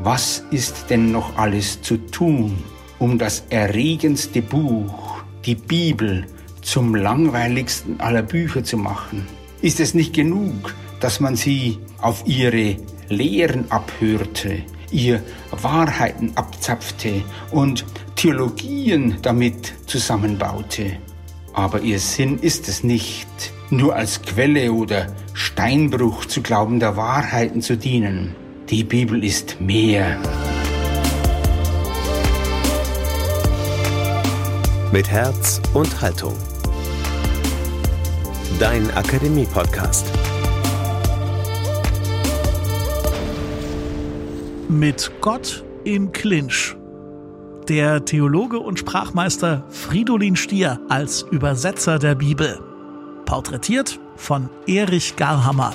Was ist denn noch alles zu tun, um das erregendste Buch, die Bibel, zum langweiligsten aller Bücher zu machen? Ist es nicht genug, dass man sie auf ihre Lehren abhörte, ihr Wahrheiten abzapfte und Theologien damit zusammenbaute? Aber ihr Sinn ist es nicht, nur als Quelle oder Steinbruch zu glauben der Wahrheiten zu dienen. Die Bibel ist mehr. Mit Herz und Haltung. Dein Akademie-Podcast. Mit Gott im Clinch. Der Theologe und Sprachmeister Fridolin Stier als Übersetzer der Bibel. Porträtiert von Erich Garhammer.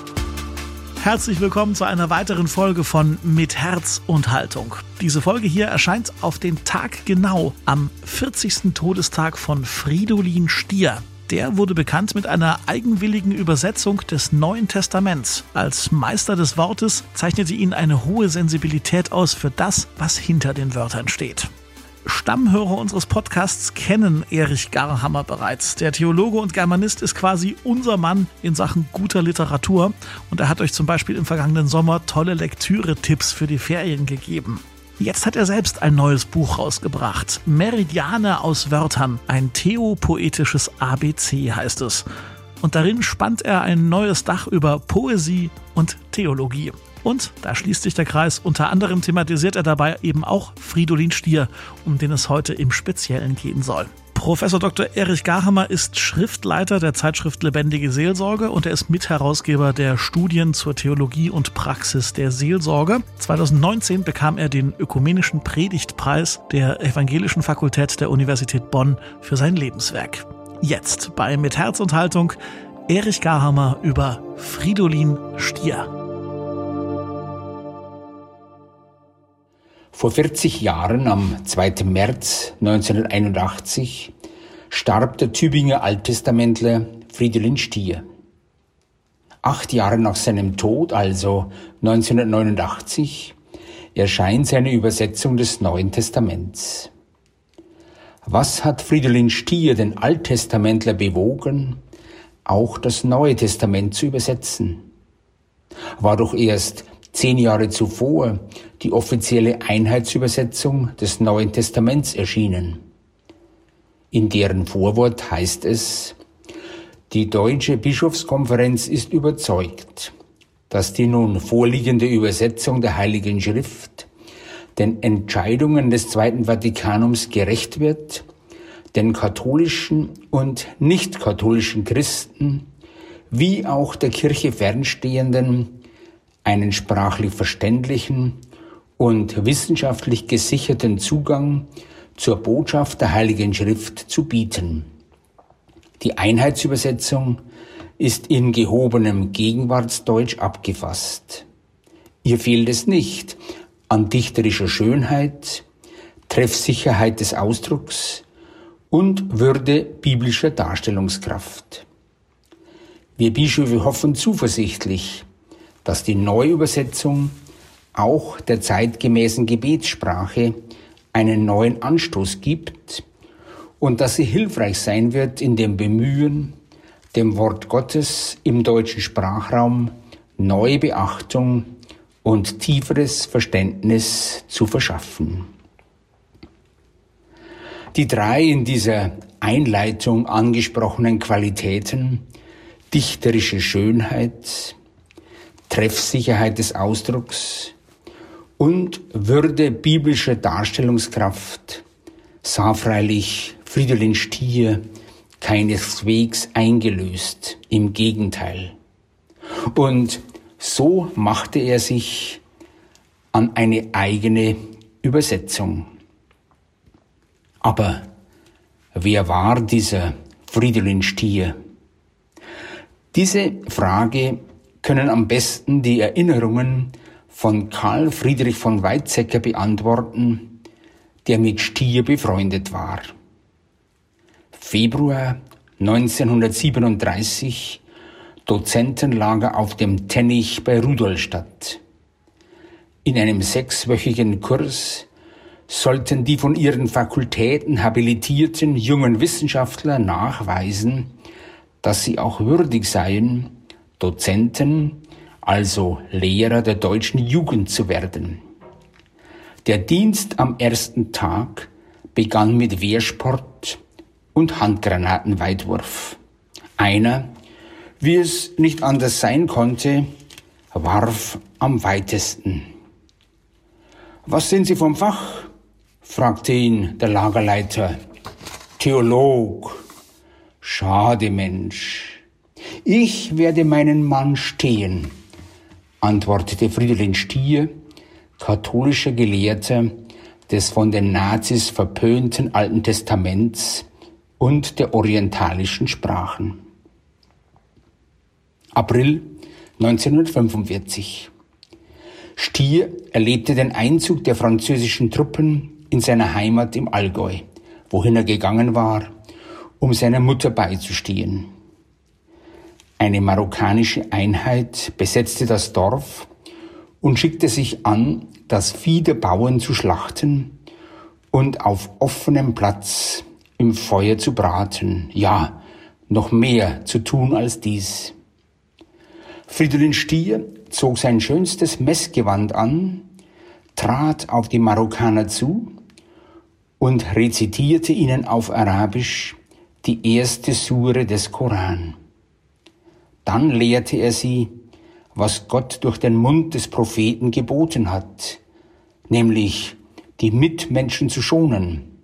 Herzlich willkommen zu einer weiteren Folge von Mit Herz und Haltung. Diese Folge hier erscheint auf den Tag genau am 40. Todestag von Fridolin Stier. Der wurde bekannt mit einer eigenwilligen Übersetzung des Neuen Testaments. Als Meister des Wortes zeichnete ihn eine hohe Sensibilität aus für das, was hinter den Wörtern steht. Stammhörer unseres Podcasts kennen Erich Garhammer bereits. Der Theologe und Germanist ist quasi unser Mann in Sachen guter Literatur und er hat euch zum Beispiel im vergangenen Sommer tolle Lektüre-Tipps für die Ferien gegeben. Jetzt hat er selbst ein neues Buch rausgebracht. Meridiane aus Wörtern. Ein theopoetisches ABC heißt es. Und darin spannt er ein neues Dach über Poesie und Theologie. Und da schließt sich der Kreis. Unter anderem thematisiert er dabei eben auch Fridolin Stier, um den es heute im Speziellen gehen soll. Professor Dr. Erich Garhammer ist Schriftleiter der Zeitschrift Lebendige Seelsorge und er ist Mitherausgeber der Studien zur Theologie und Praxis der Seelsorge. 2019 bekam er den Ökumenischen Predigtpreis der Evangelischen Fakultät der Universität Bonn für sein Lebenswerk. Jetzt bei Mit Herz und Haltung Erich Garhammer über Fridolin Stier. Vor 40 Jahren, am 2. März 1981, starb der Tübinger Alttestamentler Fridolin Stier. Acht Jahre nach seinem Tod, also 1989, erscheint seine Übersetzung des Neuen Testaments. Was hat Fridolin Stier, den Alttestamentler, bewogen, auch das Neue Testament zu übersetzen? War doch erst zehn Jahre zuvor die offizielle Einheitsübersetzung des Neuen Testaments erschienen. In deren Vorwort heißt es, die Deutsche Bischofskonferenz ist überzeugt, dass die nun vorliegende Übersetzung der Heiligen Schrift den Entscheidungen des Zweiten Vatikanums gerecht wird, den katholischen und nicht katholischen Christen wie auch der Kirche fernstehenden einen sprachlich verständlichen und wissenschaftlich gesicherten Zugang zur Botschaft der Heiligen Schrift zu bieten. Die Einheitsübersetzung ist in gehobenem Gegenwartsdeutsch abgefasst. Ihr fehlt es nicht an dichterischer Schönheit, Treffsicherheit des Ausdrucks und Würde biblischer Darstellungskraft. Wir Bischöfe hoffen zuversichtlich, dass die Neuübersetzung auch der zeitgemäßen Gebetssprache einen neuen Anstoß gibt und dass sie hilfreich sein wird in dem Bemühen, dem Wort Gottes im deutschen Sprachraum neue Beachtung und tieferes Verständnis zu verschaffen. Die drei in dieser Einleitung angesprochenen Qualitäten, dichterische Schönheit, Treffsicherheit des Ausdrucks und Würde biblischer Darstellungskraft sah freilich Fridolin Stier keineswegs eingelöst, im Gegenteil. Und so machte er sich an eine eigene Übersetzung. Aber wer war dieser Fridolin Stier? Diese Frage können am besten die Erinnerungen von Karl Friedrich von Weizsäcker beantworten, der mit Stier befreundet war. Februar 1937 Dozentenlager auf dem Tennich bei Rudolstadt. In einem sechswöchigen Kurs sollten die von ihren Fakultäten habilitierten jungen Wissenschaftler nachweisen, dass sie auch würdig seien, Dozenten, also Lehrer der deutschen Jugend zu werden. Der Dienst am ersten Tag begann mit Wehrsport und Handgranatenweitwurf. Einer, wie es nicht anders sein konnte, warf am weitesten. Was sind Sie vom Fach? fragte ihn der Lagerleiter. Theolog. Schade, Mensch. Ich werde meinen Mann stehen, antwortete Fridolin Stier, katholischer Gelehrter des von den Nazis verpönten Alten Testaments und der orientalischen Sprachen. April 1945. Stier erlebte den Einzug der französischen Truppen in seiner Heimat im Allgäu, wohin er gegangen war, um seiner Mutter beizustehen. Eine marokkanische Einheit besetzte das Dorf und schickte sich an, das Vieh der Bauern zu schlachten und auf offenem Platz im Feuer zu braten, ja, noch mehr zu tun als dies. Fridolin Stier zog sein schönstes Messgewand an, trat auf die Marokkaner zu und rezitierte ihnen auf Arabisch die erste Sure des Koran. Dann lehrte er sie, was Gott durch den Mund des Propheten geboten hat, nämlich die Mitmenschen zu schonen.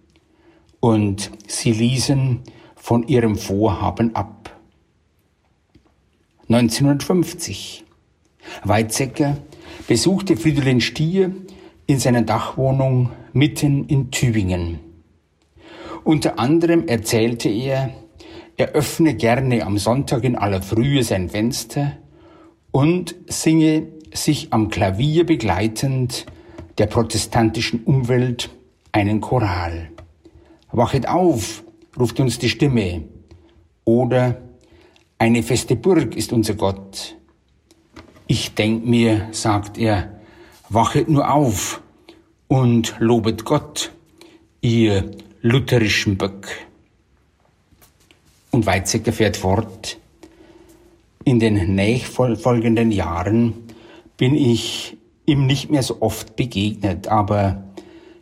Und sie ließen von ihrem Vorhaben ab. 1950. Weizsäcker besuchte Fridolin Stier in seiner Dachwohnung mitten in Tübingen. Unter anderem erzählte er, er öffne gerne am Sonntag in aller Frühe sein Fenster und singe sich am Klavier begleitend der protestantischen Umwelt einen Choral. Wachet auf, ruft uns die Stimme. Oder eine feste Burg ist unser Gott. Ich denk mir, sagt er, wachet nur auf und lobet Gott, ihr lutherischen Böck. Und Weizsäcker fährt fort. In den nächfolgenden Jahren bin ich ihm nicht mehr so oft begegnet, aber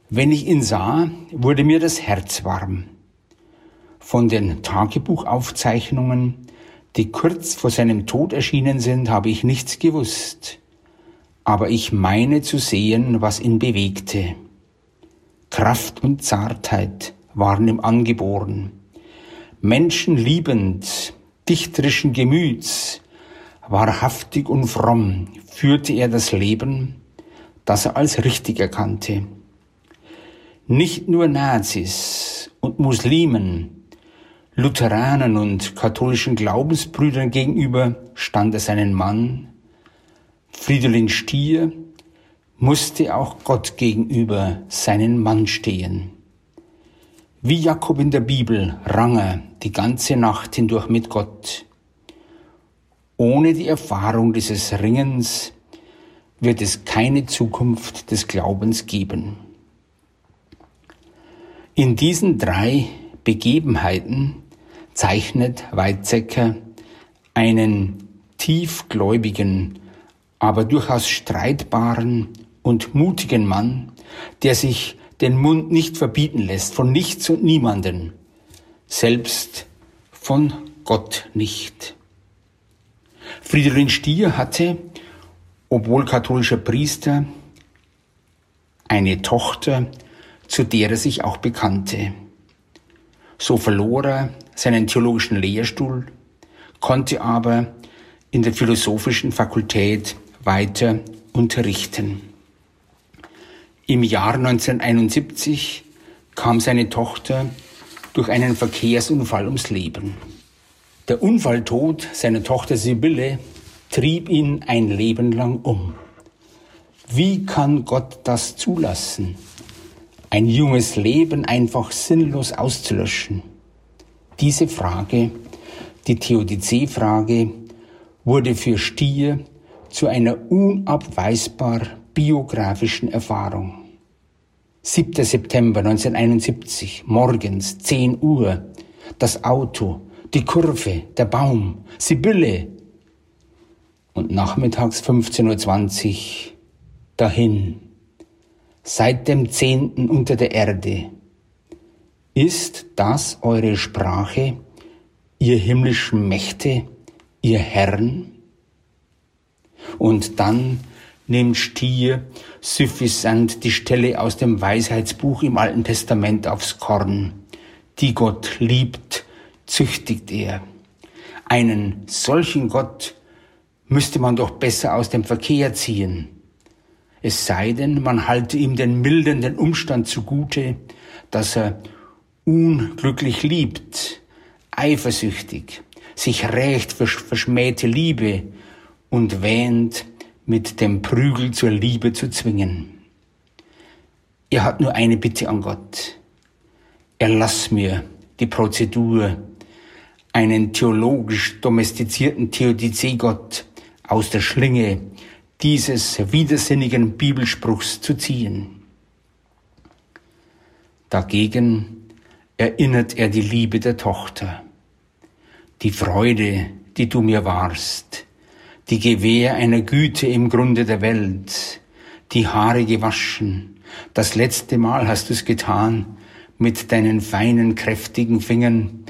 wenn ich ihn sah, wurde mir das Herz warm. Von den Tagebuchaufzeichnungen die kurz vor seinem Tod erschienen sind, habe ich nichts gewusst. Aber ich meine zu sehen, was ihn bewegte. Kraft und Zartheit waren ihm angeboren. Menschenliebend, dichterischen Gemüts, wahrhaftig und fromm führte er das Leben, das er als richtig erkannte. Nicht nur Nazis und Muslimen Lutheranen und katholischen Glaubensbrüdern gegenüber stand er seinen Mann. Fridolin Stier musste auch Gott gegenüber seinen Mann stehen. Wie Jakob in der Bibel rang er die ganze Nacht hindurch mit Gott. Ohne die Erfahrung dieses Ringens wird es keine Zukunft des Glaubens geben. In diesen drei Begebenheiten zeichnet Weizsäcker einen tiefgläubigen, aber durchaus streitbaren und mutigen Mann, der sich den Mund nicht verbieten lässt von nichts und niemanden, selbst von Gott nicht. Friedrich Stier hatte, obwohl katholischer Priester, eine Tochter, zu der er sich auch bekannte. So verlor er seinen theologischen Lehrstuhl, konnte aber in der philosophischen Fakultät weiter unterrichten. Im Jahr 1971 kam seine Tochter durch einen Verkehrsunfall ums Leben. Der Unfalltod seiner Tochter Sibylle trieb ihn ein Leben lang um. Wie kann Gott das zulassen? Ein junges Leben einfach sinnlos auszulöschen? Diese Frage, die Theodizee-Frage, wurde für Stier zu einer unabweisbar biografischen Erfahrung. 7. September 1971, morgens 10 Uhr, das Auto, die Kurve, der Baum, Sibylle. Und nachmittags 15.20 Uhr, dahin, seit dem Zehnten unter der Erde. Ist das eure Sprache, ihr himmlischen Mächte, ihr Herren? Und dann nimmt Stier suffisant die Stelle aus dem Weisheitsbuch im Alten Testament aufs Korn. Die Gott liebt, züchtigt er. Einen solchen Gott müsste man doch besser aus dem Verkehr ziehen. Es sei denn, man halte ihm den mildernden Umstand zugute, dass er unglücklich liebt, eifersüchtig, sich rächt für verschmähte Liebe und wähnt, mit dem Prügel zur Liebe zu zwingen. Er hat nur eine Bitte an Gott. Erlass mir die Prozedur, einen theologisch domestizierten Theodizee-Gott aus der Schlinge dieses widersinnigen Bibelspruchs zu ziehen. Dagegen erinnert er die Liebe der Tochter, die Freude, die du mir warst, die Gewähr einer Güte im Grunde der Welt, die Haare gewaschen, das letzte Mal hast du's getan, mit deinen feinen, kräftigen Fingern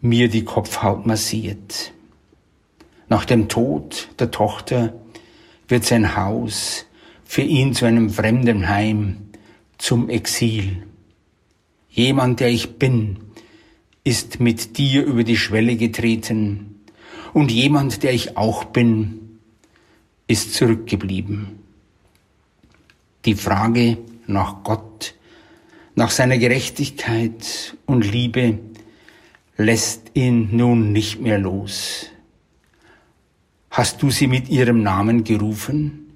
mir die Kopfhaut massiert. Nach dem Tod der Tochter wird sein Haus für ihn zu einem fremden Heim, zum Exil. Jemand, der ich bin, ist mit dir über die Schwelle getreten und jemand, der ich auch bin, ist zurückgeblieben. Die Frage nach Gott, nach seiner Gerechtigkeit und Liebe lässt ihn nun nicht mehr los. Hast du sie mit ihrem Namen gerufen?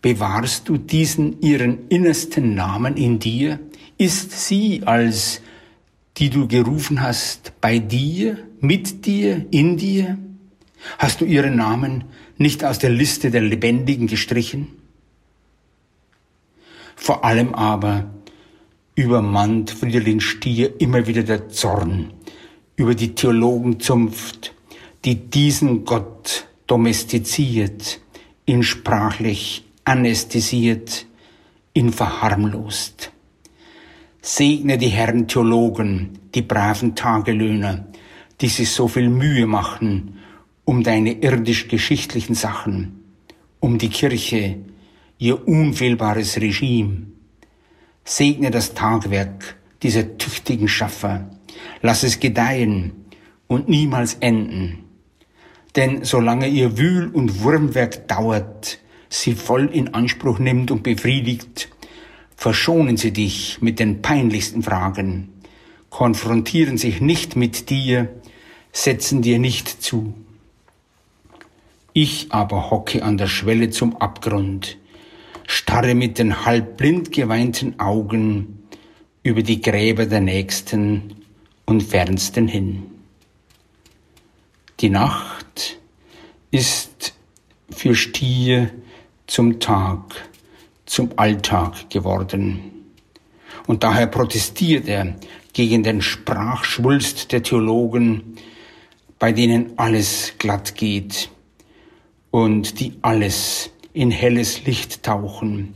Bewahrst du diesen ihren innersten Namen in dir? Ist sie als die du gerufen hast, bei dir, mit dir, in dir? Hast du ihren Namen nicht aus der Liste der Lebendigen gestrichen? Vor allem aber übermannt Friedrich Stier immer wieder der Zorn über die Theologenzunft, die diesen Gott domestiziert, ihn sprachlich anästhesiert, ihn verharmlost. Segne die Herren Theologen, die braven Tagelöhner, die sich so viel Mühe machen um deine irdisch-geschichtlichen Sachen, um die Kirche, ihr unfehlbares Regime. Segne das Tagwerk dieser tüchtigen Schaffer, lass es gedeihen und niemals enden. Denn solange ihr Wühl- und Wurmwerk dauert, sie voll in Anspruch nimmt und befriedigt, verschonen sie dich mit den peinlichsten Fragen, konfrontieren sich nicht mit dir, setzen dir nicht zu. Ich aber hocke an der Schwelle zum Abgrund, starre mit den halb blind geweinten Augen über die Gräber der Nächsten und Fernsten hin. Die Nacht ist für Stier zum Tag, zum Alltag geworden. Und daher protestiert er gegen den Sprachschwulst der Theologen, bei denen alles glatt geht und die alles in helles Licht tauchen.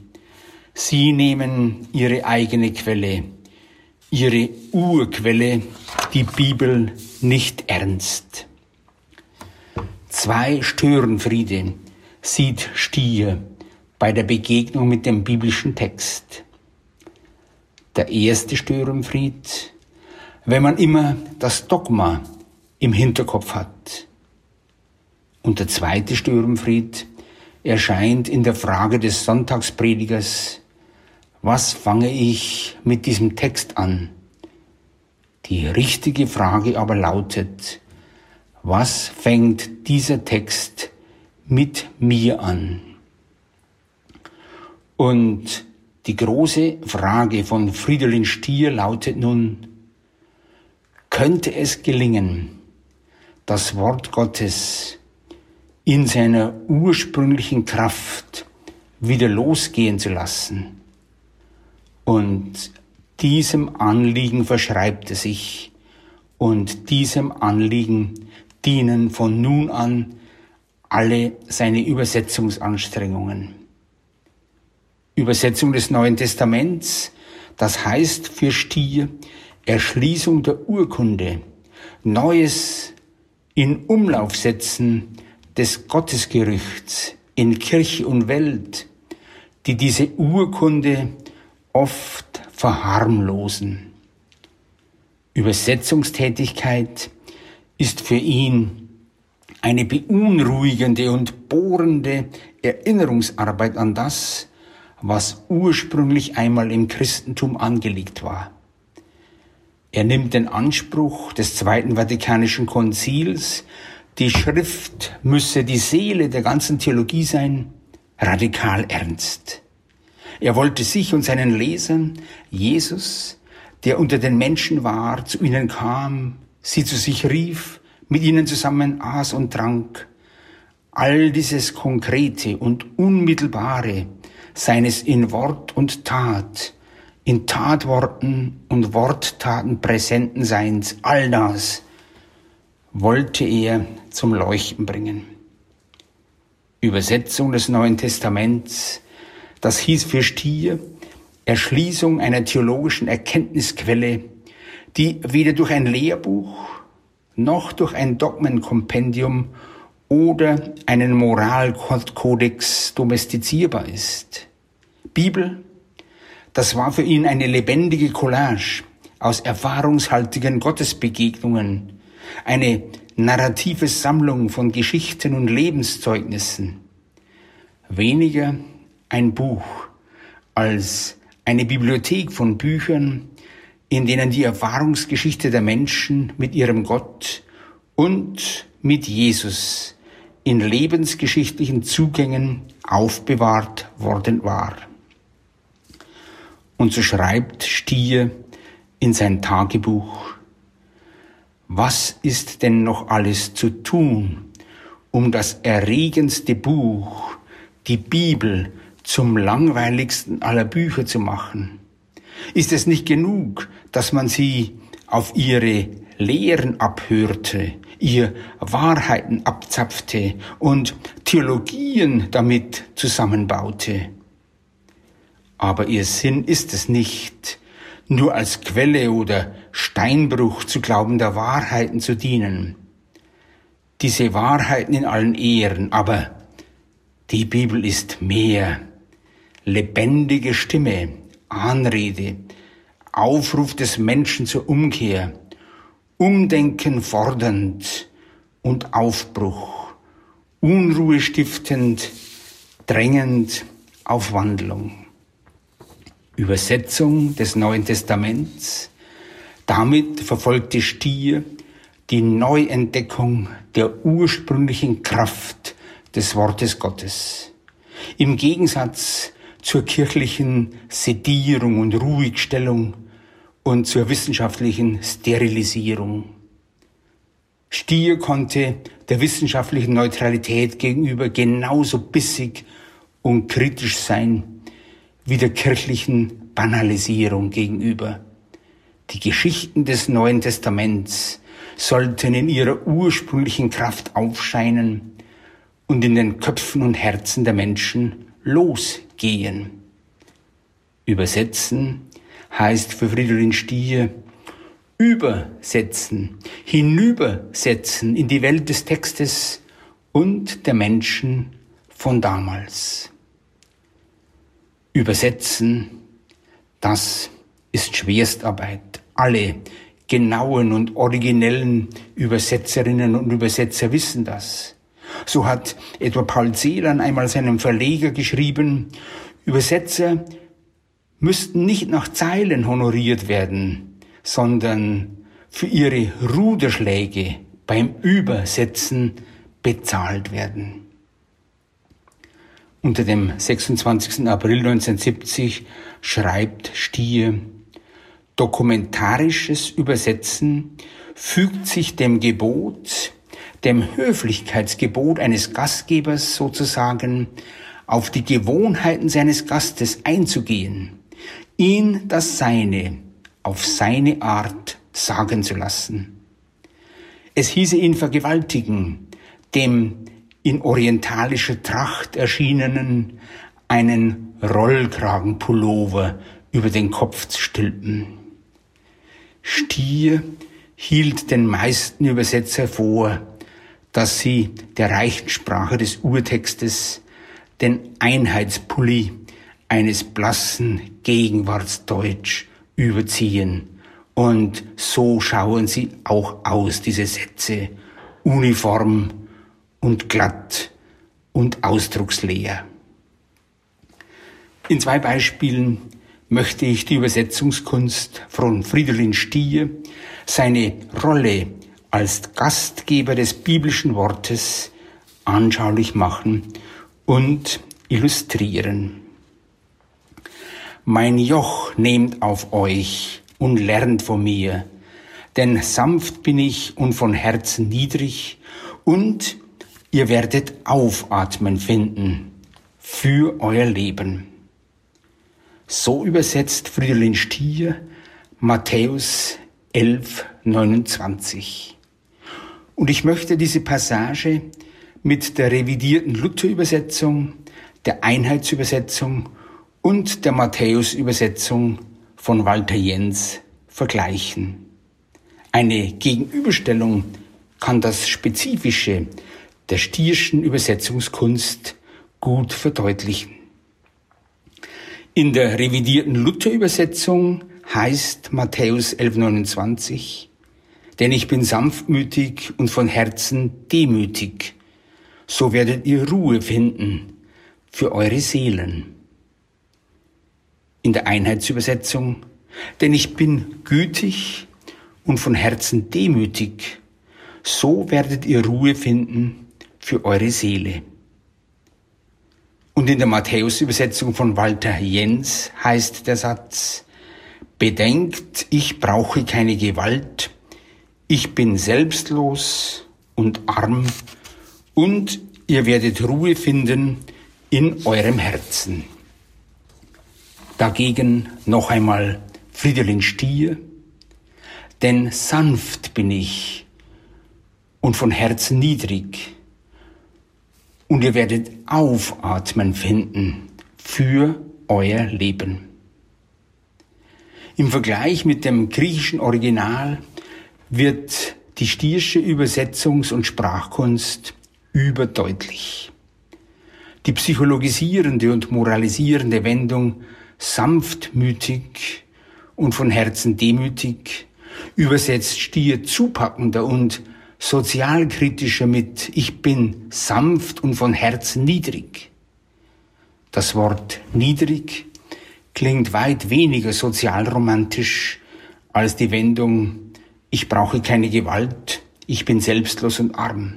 Sie nehmen ihre eigene Quelle, ihre Urquelle, die Bibel, nicht ernst. Zwei Störenfriede sieht Stier bei der Begegnung mit dem biblischen Text. Der erste Störenfried, wenn man immer das Dogma im Hinterkopf hat. Und der zweite Störenfried erscheint in der Frage des Sonntagspredigers, was fange ich mit diesem Text an? Die richtige Frage aber lautet, was fängt dieser Text mit mir an? Und die große Frage von Fridolin Stier lautet nun, könnte es gelingen, das Wort Gottes in seiner ursprünglichen Kraft wieder losgehen zu lassen. Und diesem Anliegen verschreibt er sich und diesem Anliegen dienen von nun an alle seine Übersetzungsanstrengungen. Übersetzung des Neuen Testaments, das heißt für Stier Erschließung der Urkunde, Neues in Umlauf setzen des Gottesgerüchts in Kirche und Welt, die diese Urkunde oft verharmlosen. Übersetzungstätigkeit ist für ihn eine beunruhigende und bohrende Erinnerungsarbeit an das, was ursprünglich einmal im Christentum angelegt war. Er nimmt den Anspruch des Zweiten Vatikanischen Konzils, die Schrift müsse die Seele der ganzen Theologie sein, radikal ernst. Er wollte sich und seinen Lesern Jesus, der unter den Menschen war, zu ihnen kam, sie zu sich rief, mit ihnen zusammen aß und trank, all dieses Konkrete und Unmittelbare seines in Wort und Tat, in Tatworten und Worttaten präsenten Seins, all das wollte er zum Leuchten bringen. Übersetzung des Neuen Testaments, das hieß für Stier Erschließung einer theologischen Erkenntnisquelle, die weder durch ein Lehrbuch noch durch ein Dogmenkompendium oder einen Moralkodex domestizierbar ist. Bibel, das war für ihn eine lebendige Collage aus erfahrungshaltigen Gottesbegegnungen, eine narrative Sammlung von Geschichten und Lebenszeugnissen. Weniger ein Buch als eine Bibliothek von Büchern, in denen die Erfahrungsgeschichte der Menschen mit ihrem Gott und mit Jesus in lebensgeschichtlichen Zugängen aufbewahrt worden war. Und so schreibt Stier in sein Tagebuch, was ist denn noch alles zu tun, um das erregendste Buch, die Bibel, zum langweiligsten aller Bücher zu machen? Ist es nicht genug, dass man sie auf ihre Lehren abhörte, ihr Wahrheiten abzapfte und Theologien damit zusammenbaute? Aber ihr Sinn ist es nicht, nur als Quelle oder Steinbruch zu glauben, der Wahrheiten zu dienen. Diese Wahrheiten in allen Ehren, aber die Bibel ist mehr. Lebendige Stimme, Anrede, Aufruf des Menschen zur Umkehr, Umdenken fordernd und Aufbruch, Unruhe stiftend, drängend auf Wandlung. Übersetzung des Neuen Testaments. Damit verfolgte Stier die Neuentdeckung der ursprünglichen Kraft des Wortes Gottes. Im Gegensatz zur kirchlichen Sedierung und Ruhigstellung und zur wissenschaftlichen Sterilisierung. Stier konnte der wissenschaftlichen Neutralität gegenüber genauso bissig und kritisch sein wie der kirchlichen Banalisierung gegenüber. Die Geschichten des Neuen Testaments sollten in ihrer ursprünglichen Kraft aufscheinen und in den Köpfen und Herzen der Menschen losgehen. Übersetzen heißt für Fridolin Stier übersetzen, hinübersetzen in die Welt des Textes und der Menschen von damals. Übersetzen, das ist Schwerstarbeit. Alle genauen und originellen Übersetzerinnen und Übersetzer wissen das. So hat etwa Paul Celan einmal seinem Verleger geschrieben, Übersetzer müssten nicht nach Zeilen honoriert werden, sondern für ihre Ruderschläge beim Übersetzen bezahlt werden. Unter dem 26. April 1970 schreibt Stier, Dokumentarisches Übersetzen fügt sich dem Gebot, dem Höflichkeitsgebot eines Gastgebers sozusagen auf die Gewohnheiten seines Gastes einzugehen, ihn das Seine auf seine Art sagen zu lassen. Es hieße ihn vergewaltigen, dem in orientalischer Tracht erschienenen einen Rollkragenpullover über den Kopf zu stülpen. Stier hielt den meisten Übersetzer vor, dass sie der reichen Sprache des Urtextes den Einheitspulli eines blassen Gegenwartsdeutsch überziehen. Und so schauen sie auch aus, diese Sätze, uniform und glatt und ausdrucksleer. In zwei Beispielen möchte ich die Übersetzungskunst von Fridolin Stier, seine Rolle als Gastgeber des biblischen Wortes anschaulich machen und illustrieren. Mein Joch nehmt auf euch und lernt von mir, denn sanft bin ich und von Herzen niedrig und ihr werdet Aufatmen finden für euer Leben. So übersetzt Fridolin Stier Matthäus 11, 29. Und ich möchte diese Passage mit der revidierten Luther-Übersetzung, der Einheitsübersetzung und der Matthäus-Übersetzung von Walter Jens vergleichen. Eine Gegenüberstellung kann das Spezifische der stierschen Übersetzungskunst gut verdeutlichen. In der revidierten Luther-Übersetzung heißt Matthäus 11,29, denn ich bin sanftmütig und von Herzen demütig, so werdet ihr Ruhe finden für eure Seelen. In der Einheitsübersetzung, denn ich bin gütig und von Herzen demütig, so werdet ihr Ruhe finden für eure Seele. Und in der Matthäus-Übersetzung von Walter Jens heißt der Satz, Bedenkt, ich brauche keine Gewalt, ich bin selbstlos und arm und ihr werdet Ruhe finden in eurem Herzen. Dagegen noch einmal Fridolin Stier, denn sanft bin ich und von Herzen niedrig und ihr werdet Aufatmen finden für euer Leben. Im Vergleich mit dem griechischen Original wird die stiersche Übersetzungs- und Sprachkunst überdeutlich. Die psychologisierende und moralisierende Wendung sanftmütig und von Herzen demütig übersetzt Stier zupackender und sozialkritischer mit Ich bin sanft und von Herzen niedrig. Das Wort niedrig klingt weit weniger sozialromantisch als die Wendung Ich brauche keine Gewalt, ich bin selbstlos und arm,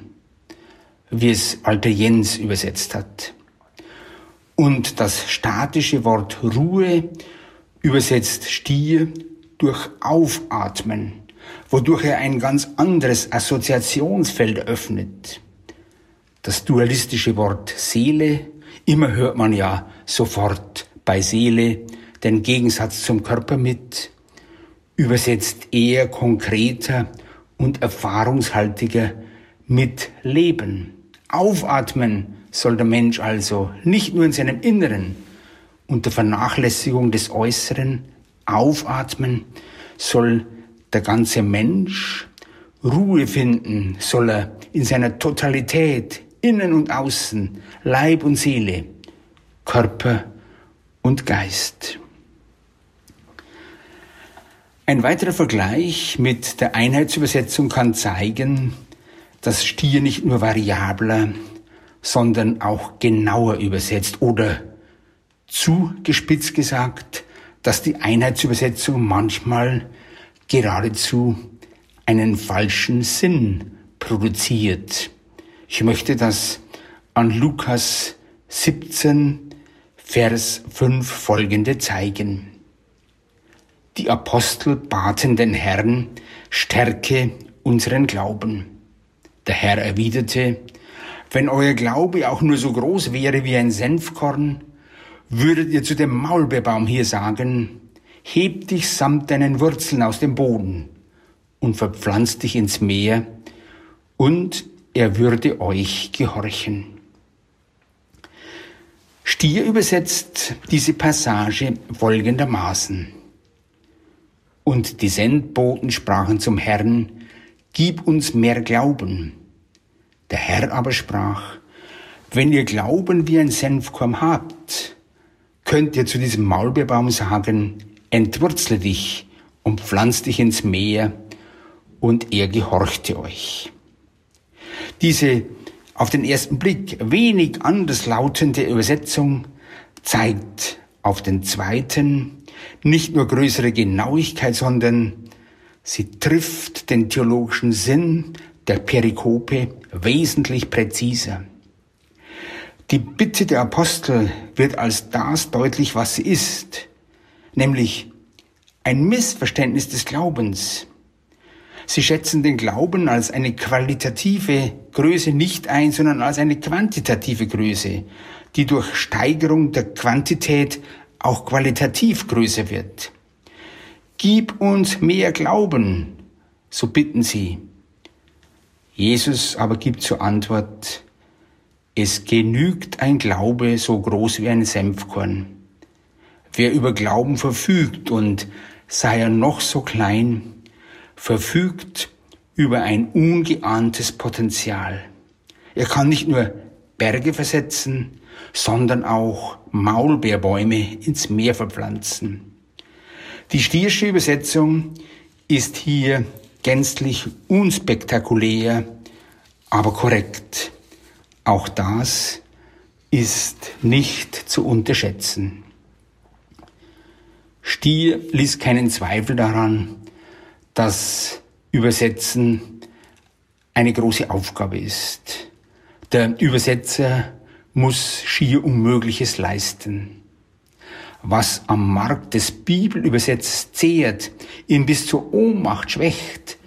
wie es Alter Jens übersetzt hat. Und das statische Wort Ruhe übersetzt Stier durch Aufatmen wodurch er ein ganz anderes Assoziationsfeld öffnet. Das dualistische Wort Seele, immer hört man ja sofort bei Seele den Gegensatz zum Körper mit, übersetzt eher konkreter und erfahrungshaltiger mit Leben. Aufatmen soll der Mensch also nicht nur in seinem Inneren unter Vernachlässigung des Äußeren aufatmen, soll der ganze Mensch Ruhe finden soll er in seiner Totalität, innen und außen, Leib und Seele, Körper und Geist. Ein weiterer Vergleich mit der Einheitsübersetzung kann zeigen, dass Stier nicht nur variabler, sondern auch genauer übersetzt oder zugespitzt gesagt, dass die Einheitsübersetzung manchmal geradezu einen falschen Sinn produziert. Ich möchte das an Lukas 17, Vers 5 folgende zeigen. Die Apostel baten den Herrn, stärke unseren Glauben. Der Herr erwiderte, wenn euer Glaube auch nur so groß wäre wie ein Senfkorn, würdet ihr zu dem Maulbeerbaum hier sagen, heb dich samt deinen Wurzeln aus dem Boden und verpflanzt dich ins Meer, und er würde euch gehorchen. Stier übersetzt diese Passage folgendermaßen. Und die Sendboten sprachen zum Herrn, Gib uns mehr Glauben. Der Herr aber sprach, Wenn ihr Glauben wie ein Senfkorn habt, könnt ihr zu diesem Maulbeerbaum sagen, entwurzle dich und pflanz dich ins Meer, und er gehorchte euch. Diese auf den ersten Blick wenig anders lautende Übersetzung zeigt auf den zweiten nicht nur größere Genauigkeit, sondern sie trifft den theologischen Sinn der Perikope wesentlich präziser. Die Bitte der Apostel wird als das deutlich, was sie ist, nämlich ein Missverständnis des Glaubens. Sie schätzen den Glauben als eine qualitative Größe nicht ein, sondern als eine quantitative Größe, die durch Steigerung der Quantität auch qualitativ größer wird. Gib uns mehr Glauben, so bitten sie. Jesus aber gibt zur Antwort, es genügt ein Glaube so groß wie ein Senfkorn. Wer über Glauben verfügt und sei er noch so klein, verfügt über ein ungeahntes Potenzial. Er kann nicht nur Berge versetzen, sondern auch Maulbeerbäume ins Meer verpflanzen. Die Stiersche Übersetzung ist hier gänzlich unspektakulär, aber korrekt. Auch das ist nicht zu unterschätzen. Stier ließ keinen Zweifel daran, dass Übersetzen eine große Aufgabe ist. Der Übersetzer muss schier Unmögliches leisten. Was am Markt des Bibelübersetzers zehrt, ihn bis zur Ohnmacht schwächt,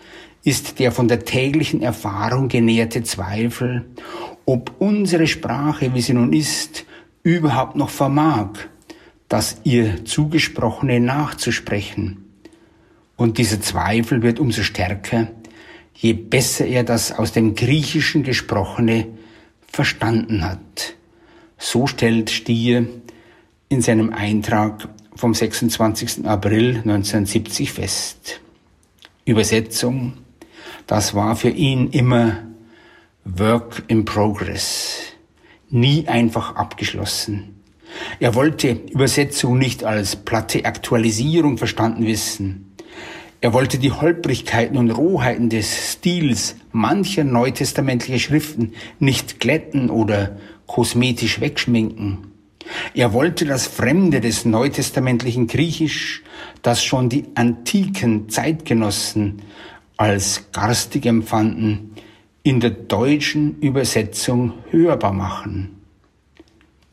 ist der von der täglichen Erfahrung genährte Zweifel, ob unsere Sprache, wie sie nun ist, überhaupt noch vermag, das ihr Zugesprochene nachzusprechen. Und dieser Zweifel wird umso stärker, je besser er das aus dem Griechischen Gesprochene verstanden hat. So stellt Stier in seinem Eintrag vom 26. April 1970 fest. Übersetzung, das war für ihn immer Work in Progress, nie einfach abgeschlossen. Er wollte Übersetzung nicht als platte Aktualisierung verstanden wissen. Er wollte die Holprigkeiten und Rohheiten des Stils mancher neutestamentlicher Schriften nicht glätten oder kosmetisch wegschminken. Er wollte das Fremde des neutestamentlichen Griechisch, das schon die antiken Zeitgenossen als garstig empfanden, in der deutschen Übersetzung hörbar machen.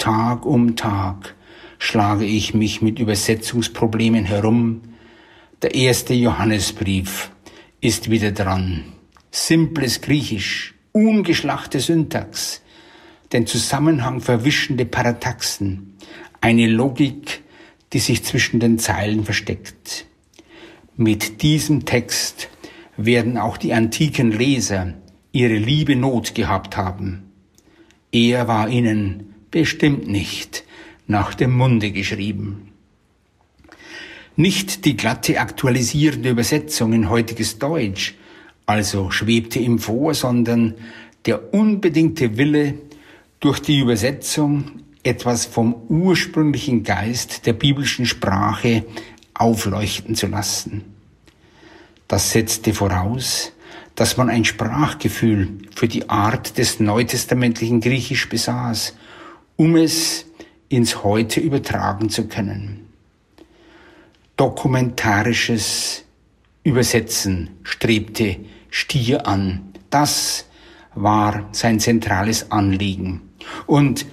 Tag um Tag schlage ich mich mit Übersetzungsproblemen herum. Der erste Johannesbrief ist wieder dran. Simples Griechisch, ungeschlachte Syntax, den Zusammenhang verwischende Parataxen, eine Logik, die sich zwischen den Zeilen versteckt. Mit diesem Text werden auch die antiken Leser ihre liebe Not gehabt haben. Er war ihnen bestimmt nicht nach dem Munde geschrieben. Nicht die glatte aktualisierende Übersetzung in heutiges Deutsch, also schwebte ihm vor, sondern der unbedingte Wille, durch die Übersetzung etwas vom ursprünglichen Geist der biblischen Sprache aufleuchten zu lassen. Das setzte voraus, dass man ein Sprachgefühl für die Art des neutestamentlichen Griechisch besaß, um es ins Heute übertragen zu können. Dokumentarisches Übersetzen strebte Stier an. Das war sein zentrales Anliegen. Und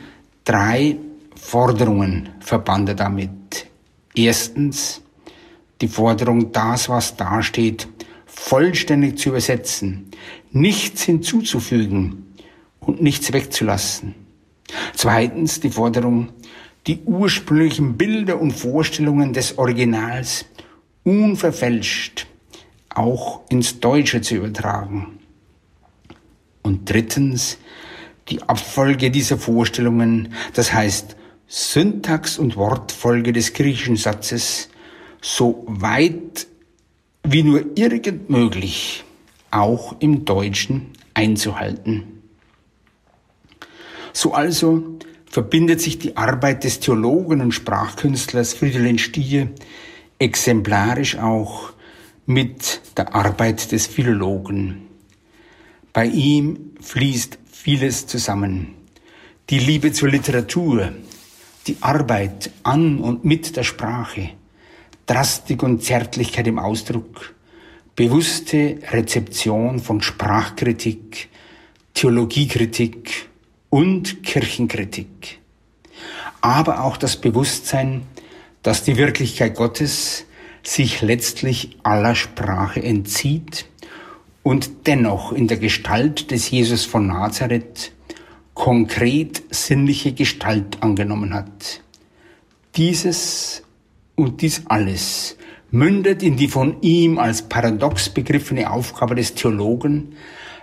drei Forderungen verband er damit. Erstens die Forderung, das, was dasteht, vollständig zu übersetzen, nichts hinzuzufügen und nichts wegzulassen. Zweitens die Forderung, die ursprünglichen Bilder und Vorstellungen des Originals unverfälscht auch ins Deutsche zu übertragen. Und drittens die Abfolge dieser Vorstellungen, das heißt Syntax und Wortfolge des griechischen Satzes, so weit wie nur irgend möglich auch im Deutschen einzuhalten. So also verbindet sich die Arbeit des Theologen und Sprachkünstlers Friedhelin Stier exemplarisch auch mit der Arbeit des Philologen. Bei ihm fließt vieles zusammen. Die Liebe zur Literatur, die Arbeit an und mit der Sprache, Drastik und Zärtlichkeit im Ausdruck, bewusste Rezeption von Sprachkritik, Theologiekritik und Kirchenkritik. Aber auch das Bewusstsein, dass die Wirklichkeit Gottes sich letztlich aller Sprache entzieht und dennoch in der Gestalt des Jesus von Nazareth konkret sinnliche Gestalt angenommen hat. Dieses und dies alles mündet in die von ihm als paradox begriffene Aufgabe des Theologen,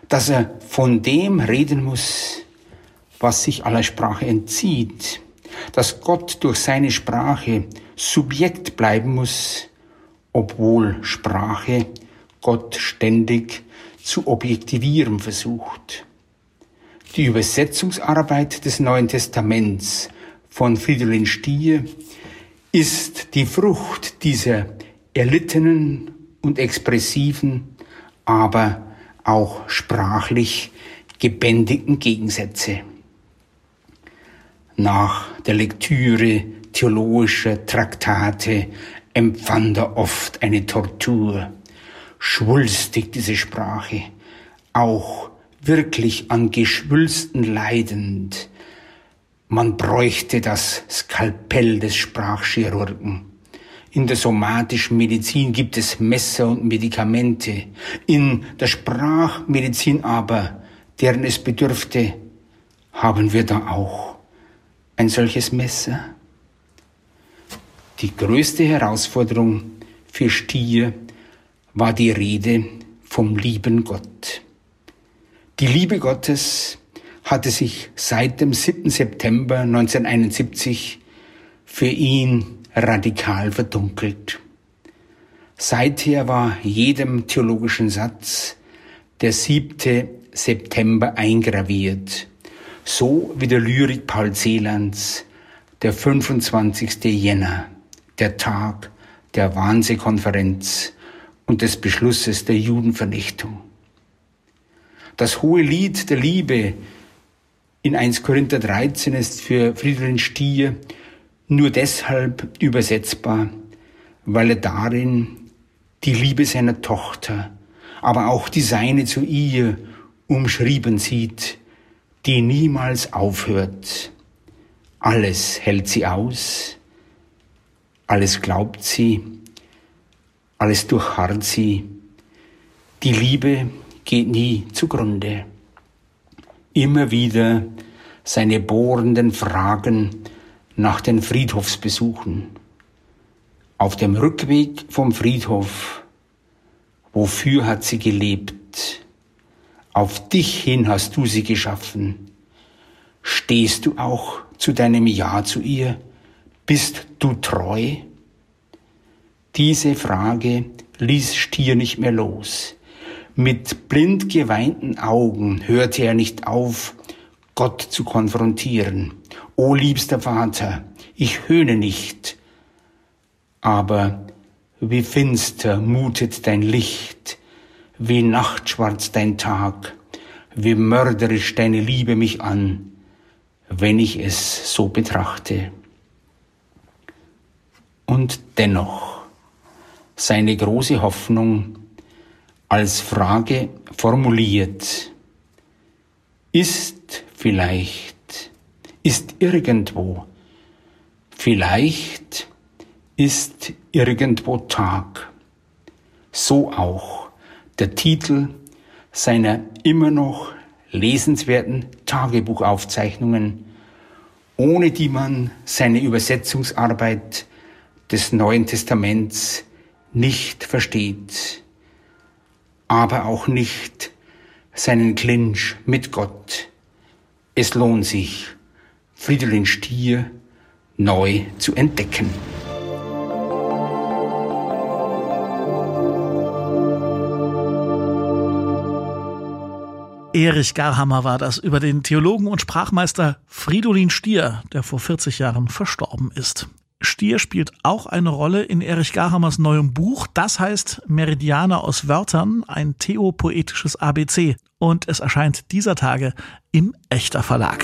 dass er von dem reden muss, was sich aller Sprache entzieht, dass Gott durch seine Sprache Subjekt bleiben muss, obwohl Sprache Gott ständig zu objektivieren versucht. Die Übersetzungsarbeit des Neuen Testaments von Friedrich Stier ist die Frucht dieser erlittenen und expressiven, aber auch sprachlich gebändigten Gegensätze. Nach der Lektüre theologischer Traktate empfand er oft eine Tortur. Schwulstig diese Sprache, auch wirklich an Geschwülsten leidend. Man bräuchte das Skalpell des Sprachchirurgen. In der somatischen Medizin gibt es Messer und Medikamente. In der Sprachmedizin aber, deren es bedürfte, haben wir da auch ein solches Messer. Die größte Herausforderung für Stier war die Rede vom lieben Gott. Die Liebe Gottes hatte sich seit dem 7. September 1971 für ihn radikal verdunkelt. Seither war jedem theologischen Satz der 7. September eingraviert, so wie der Lyrik Paul Celands, der 25. Jänner der Tag der Wannsee-Konferenz und des Beschlusses der Judenvernichtung. Das hohe Lied der Liebe in 1 Korinther 13 ist für Friedrich Stier nur deshalb übersetzbar, weil er darin die Liebe seiner Tochter, aber auch die seine zu ihr umschrieben sieht, die niemals aufhört. Alles hält sie aus, alles glaubt sie, alles durchharrt sie. Die Liebe geht nie zugrunde. Immer wieder seine bohrenden Fragen nach den Friedhofsbesuchen. Auf dem Rückweg vom Friedhof, wofür hat sie gelebt? Auf dich hin hast du sie geschaffen. Stehst du auch zu deinem Ja zu ihr? Bist du treu? Diese Frage ließ Stier nicht mehr los. Mit blind geweinten Augen hörte er nicht auf, Gott zu konfrontieren. O liebster Vater, ich höhne nicht, aber wie finster mutet dein Licht, wie nachtschwarz dein Tag, wie mörderisch deine Liebe mich an, wenn ich es so betrachte und dennoch seine große Hoffnung als Frage formuliert. Ist vielleicht, ist irgendwo, vielleicht ist irgendwo Tag. So auch der Titel seiner immer noch lesenswerten Tagebuchaufzeichnungen, ohne die man seine Übersetzungsarbeit des Neuen Testaments nicht versteht, aber auch nicht seinen Clinch mit Gott. Es lohnt sich, Fridolin Stier neu zu entdecken. Erich Garhammer war das über den Theologen und Sprachmeister Fridolin Stier, der vor 40 Jahren verstorben ist. Stier spielt auch eine Rolle in Erich Garhammers neuem Buch. Das heißt Meridianer aus Wörtern, ein theopoetisches ABC. Und es erscheint dieser Tage im Echter Verlag.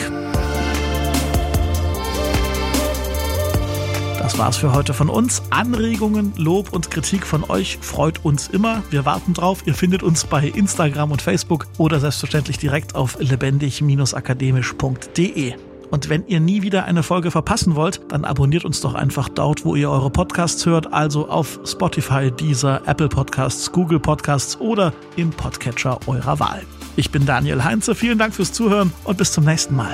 Das war's für heute von uns. Anregungen, Lob und Kritik von euch freut uns immer. Wir warten drauf. Ihr findet uns bei Instagram und Facebook oder selbstverständlich direkt auf lebendig-akademisch.de. Und wenn ihr nie wieder eine Folge verpassen wollt, dann abonniert uns doch einfach dort, wo ihr eure Podcasts hört, also auf Spotify, Deezer, Apple Podcasts, Google Podcasts oder im Podcatcher eurer Wahl. Ich bin Daniel Heinze, vielen Dank fürs Zuhören und bis zum nächsten Mal.